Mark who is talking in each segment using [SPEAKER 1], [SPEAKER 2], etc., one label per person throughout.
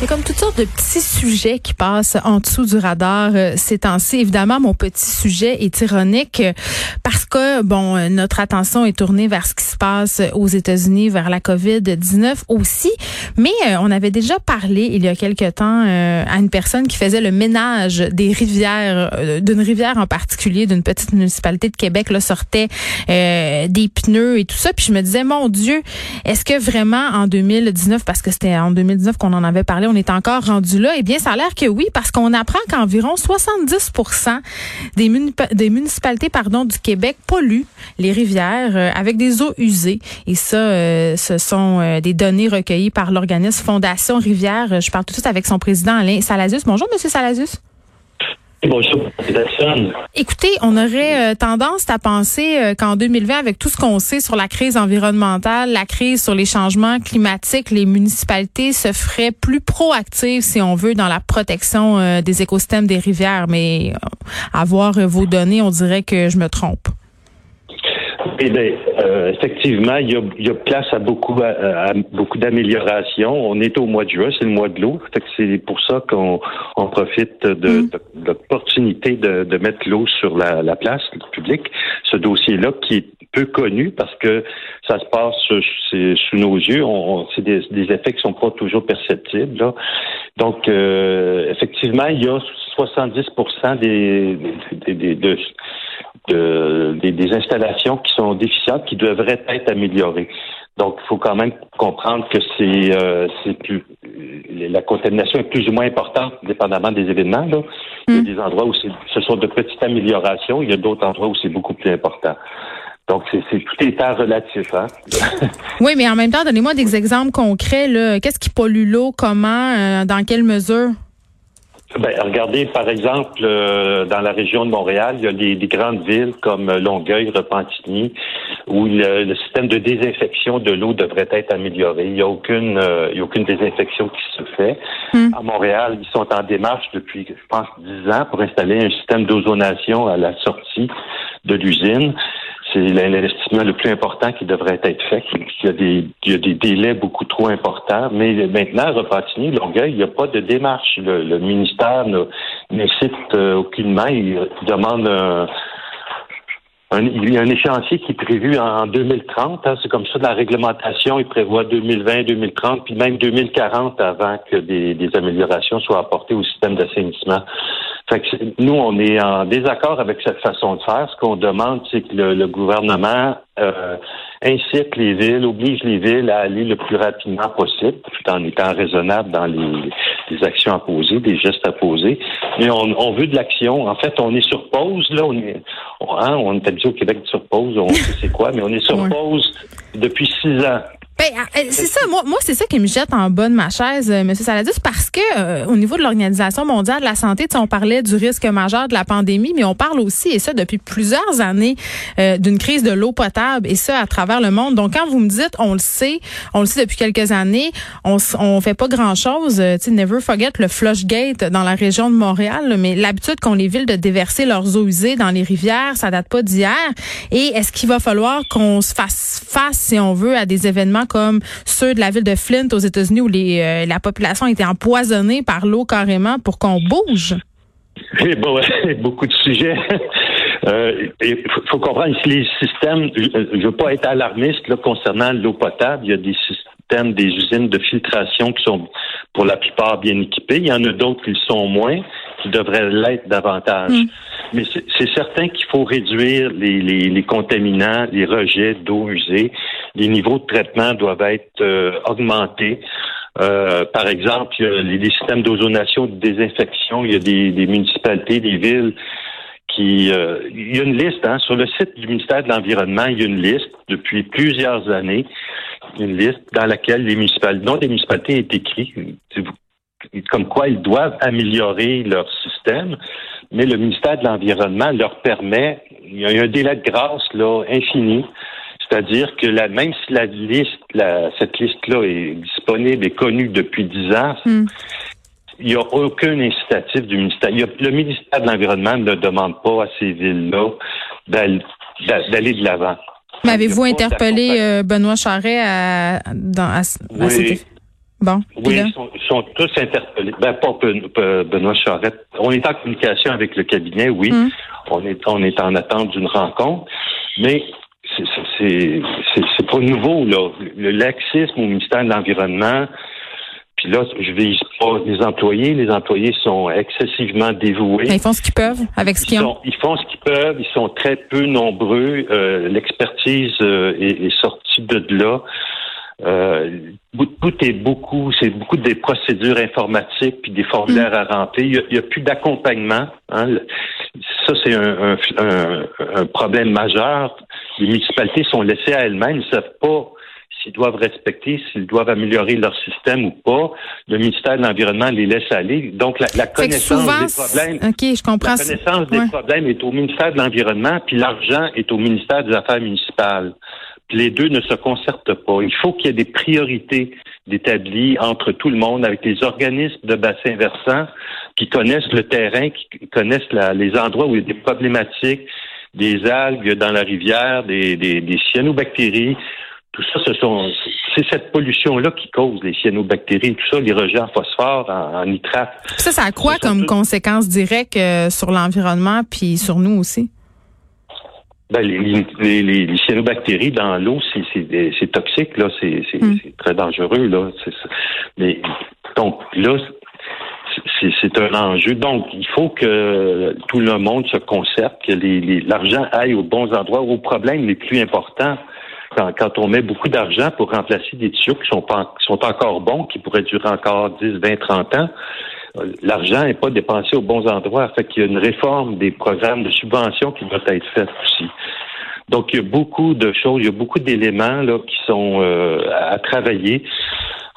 [SPEAKER 1] Il y a comme toutes sortes de petits sujets qui passent en dessous du radar euh, ces temps-ci. Évidemment, mon petit sujet est ironique euh, parce que, bon, euh, notre attention est tournée vers ce qui se passe aux États-Unis, vers la COVID-19 aussi. Mais on avait déjà parlé il y a quelque temps à une personne qui faisait le ménage des rivières, d'une rivière en particulier, d'une petite municipalité de Québec, là, sortait des pneus et tout ça. Puis je me disais, mon Dieu, est-ce que vraiment en 2019, parce que c'était en 2019 qu'on en avait parlé, on est encore rendu là? Eh bien, ça a l'air que oui, parce qu'on apprend qu'environ 70 des, des municipalités du Québec polluent les rivières euh, avec des eaux usées. Et ça, euh, ce sont euh, des données recueillies par l'organisme Fondation Rivière. Je parle tout de suite avec son président Alain Salazus. Bonjour, Monsieur Salazus. Écoutez, on aurait euh, tendance à penser euh, qu'en 2020, avec tout ce qu'on sait sur la crise environnementale, la crise sur les changements climatiques, les municipalités se feraient plus proactives, si on veut, dans la protection euh, des écosystèmes des rivières. Mais à voir vos données, on dirait que je me trompe.
[SPEAKER 2] Eh bien, euh, effectivement, il y, a, il y, a, place à beaucoup, à, beaucoup d'améliorations. On est au mois de juin, c'est le mois de l'eau. C'est pour ça qu'on on profite de, mm. de, l'opportunité de, de, mettre l'eau sur la, la place publique. Ce dossier-là qui est peu connu parce que ça se passe sous nos yeux. On, c'est des, des, effets qui sont pas toujours perceptibles. Là. Donc, euh, effectivement, il y a 70 des, des, des de, des, installations qui sont déficientes, qui devraient être améliorées. Donc, il faut quand même comprendre que c'est euh, plus la contamination est plus ou moins importante, dépendamment des événements. Là. Il y a hmm. des endroits où ce sont de petites améliorations, il y a d'autres endroits où c'est beaucoup plus important. Donc, c'est tout est temps relatif. Hein?
[SPEAKER 1] oui, mais en même temps, donnez-moi des exemples concrets. Qu'est-ce qui pollue l'eau? Comment? Euh, dans quelle mesure?
[SPEAKER 2] Ben, regardez, par exemple, euh, dans la région de Montréal, il y a des, grandes villes comme Longueuil, Repentigny, où le, système de désinfection de l'eau devrait être amélioré. Il n'y a aucune, euh, il y a aucune désinfection qui se fait. Hmm. À Montréal, ils sont en démarche depuis, je pense, dix ans pour installer un système d'ozonation à la sortie de l'usine c'est l'investissement le plus important qui devrait être fait. Il y a des, délais beaucoup trop importants. Mais maintenant, à Longueuil, il n'y a pas de démarche. Le, ministère n'incite euh, aucunement. Il demande un, il y a un échéancier qui est prévu en 2030. Hein. c'est comme ça, la réglementation, il prévoit 2020, 2030, puis même 2040 avant que des, des améliorations soient apportées au système d'assainissement. Fait que nous, on est en désaccord avec cette façon de faire. Ce qu'on demande, c'est que le, gouvernement euh, incite les villes, oblige les villes à aller le plus rapidement possible, tout en étant raisonnable dans les, actions à poser, des gestes à poser. Mais on, veut de l'action. En fait, on est sur pause. Là, on est, hein, on est habitué au Québec sur pause. On sait c'est quoi, mais on est sur pause depuis six ans.
[SPEAKER 1] Ben, ah, euh, c'est ça, moi, moi c'est ça qui me jette en bas de ma chaise, euh, M. Saladis, parce que euh, au niveau de l'Organisation mondiale de la santé, on parlait du risque majeur de la pandémie, mais on parle aussi, et ça depuis plusieurs années, d'une crise de l'eau potable, et ça à travers le monde. Donc, quand vous me dites, on le sait, on le sait depuis quelques années, on on fait pas grand-chose. tu sais, never forget le Flushgate dans la région de Montréal, mais l'habitude qu'ont les villes de déverser leurs eaux usées dans les rivières, ça date pas d'hier. Et est-ce qu'il va falloir qu'on se fasse face, si on veut, à des événements comme ceux de la ville de Flint aux États-Unis où les, euh, la population a été empoisonnée par l'eau carrément pour qu'on bouge?
[SPEAKER 2] Oui, bon, beaucoup de sujets. Euh, il faut comprendre ici les systèmes. Je ne veux pas être alarmiste là, concernant l'eau potable. Il y a des systèmes, des usines de filtration qui sont pour la plupart bien équipées. Il y en a d'autres qui le sont moins, qui devraient l'être davantage. Hmm. Mais c'est certain qu'il faut réduire les, les, les, contaminants, les rejets d'eau usée. Les niveaux de traitement doivent être euh, augmentés. Euh, par exemple, il y a les, systèmes d'ozonation, de désinfection. Il y a des, des municipalités, des villes qui. Euh, il y a une liste hein, sur le site du ministère de l'Environnement. Il y a une liste depuis plusieurs années, une liste dans laquelle les municipalités, non, des municipalités est écrit comme quoi ils doivent améliorer leur système mais le ministère de l'Environnement leur permet, il y a un délai de grâce là infini, c'est-à-dire que la, même si la liste, la, cette liste-là est disponible et connue depuis dix ans, hmm. il n'y a aucun incitatif du ministère. le ministère de l'Environnement ne demande pas à ces villes-là d'aller de l'avant.
[SPEAKER 1] Mais avez-vous interpellé euh, Benoît Charret à, dans,
[SPEAKER 2] oui. Bon, oui, ils sont, tous interpellés. Ben, pas Benoît Charret. On est en communication avec le cabinet, oui. On est on est en attente d'une rencontre. Mais c'est pas nouveau, là. Le laxisme au ministère de l'Environnement, puis là, je vise pas les employés. Les employés sont excessivement dévoués.
[SPEAKER 1] ils font ce qu'ils peuvent avec ce qu'ils ont.
[SPEAKER 2] Ils font ce qu'ils peuvent. Ils sont très peu nombreux. Euh, l'expertise euh, est, sortie de là. Euh, tout est beaucoup, c'est beaucoup des procédures informatiques puis des formulaires à remplir. Il n'y a, plus d'accompagnement. Hein. Ça, c'est un, un, problème majeur. Les municipalités sont laissées à elles-mêmes. Ils ne savent pas s'ils doivent respecter, s'ils doivent améliorer leur système ou pas. Le ministère de l'Environnement les laisse aller. Donc, la, connaissance des problèmes,
[SPEAKER 1] je comprends.
[SPEAKER 2] la connaissance des problèmes est au ministère de l'Environnement, puis l'argent est au ministère des Affaires municipales. Puis les deux ne se concertent pas. Il faut qu'il y ait des priorités établies entre tout le monde, avec les organismes de bassin versant qui connaissent le terrain, qui connaissent les endroits où il y a des problématiques, des algues dans la rivière, des, des, des cyanobactéries. Tout ça, ce sont, c'est cette pollution-là qui cause les cyanobactéries, tout ça, les rejets en phosphore, en, nitrate.
[SPEAKER 1] Ça, ça a quoi comme conséquence directe euh, sur l'environnement puis sur nous aussi?
[SPEAKER 2] Ben, les, les, les, cyanobactéries dans l'eau, c'est toxique, là, c'est hmm. très dangereux, là. Mais donc là, c'est un enjeu. Donc, il faut que tout le monde se concerte, que l'argent aille aux bons endroits, aux problèmes les plus importants quand, on met beaucoup d'argent pour remplacer des tuyaux qui sont, pas, sont encore bons, qui pourraient durer encore 10, 20, 30 ans, l'argent n'est pas dépensé aux bons endroits. Fait qu'il y a une réforme des programmes de subvention qui doit être faite aussi. Donc, il y a beaucoup de choses, il y a beaucoup d'éléments là qui sont euh, à travailler.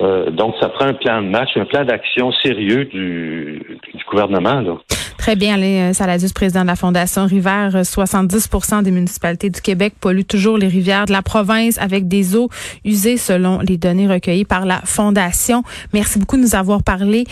[SPEAKER 2] Euh, donc, ça prend un plan de match, un plan d'action sérieux du, du gouvernement. Là.
[SPEAKER 1] Très bien, Alain Saladius, président de la Fondation Rivière. 70% euh, des municipalités du Québec polluent toujours les rivières de la province avec des eaux usées selon les données recueillies par la Fondation. Merci beaucoup de nous avoir parlé.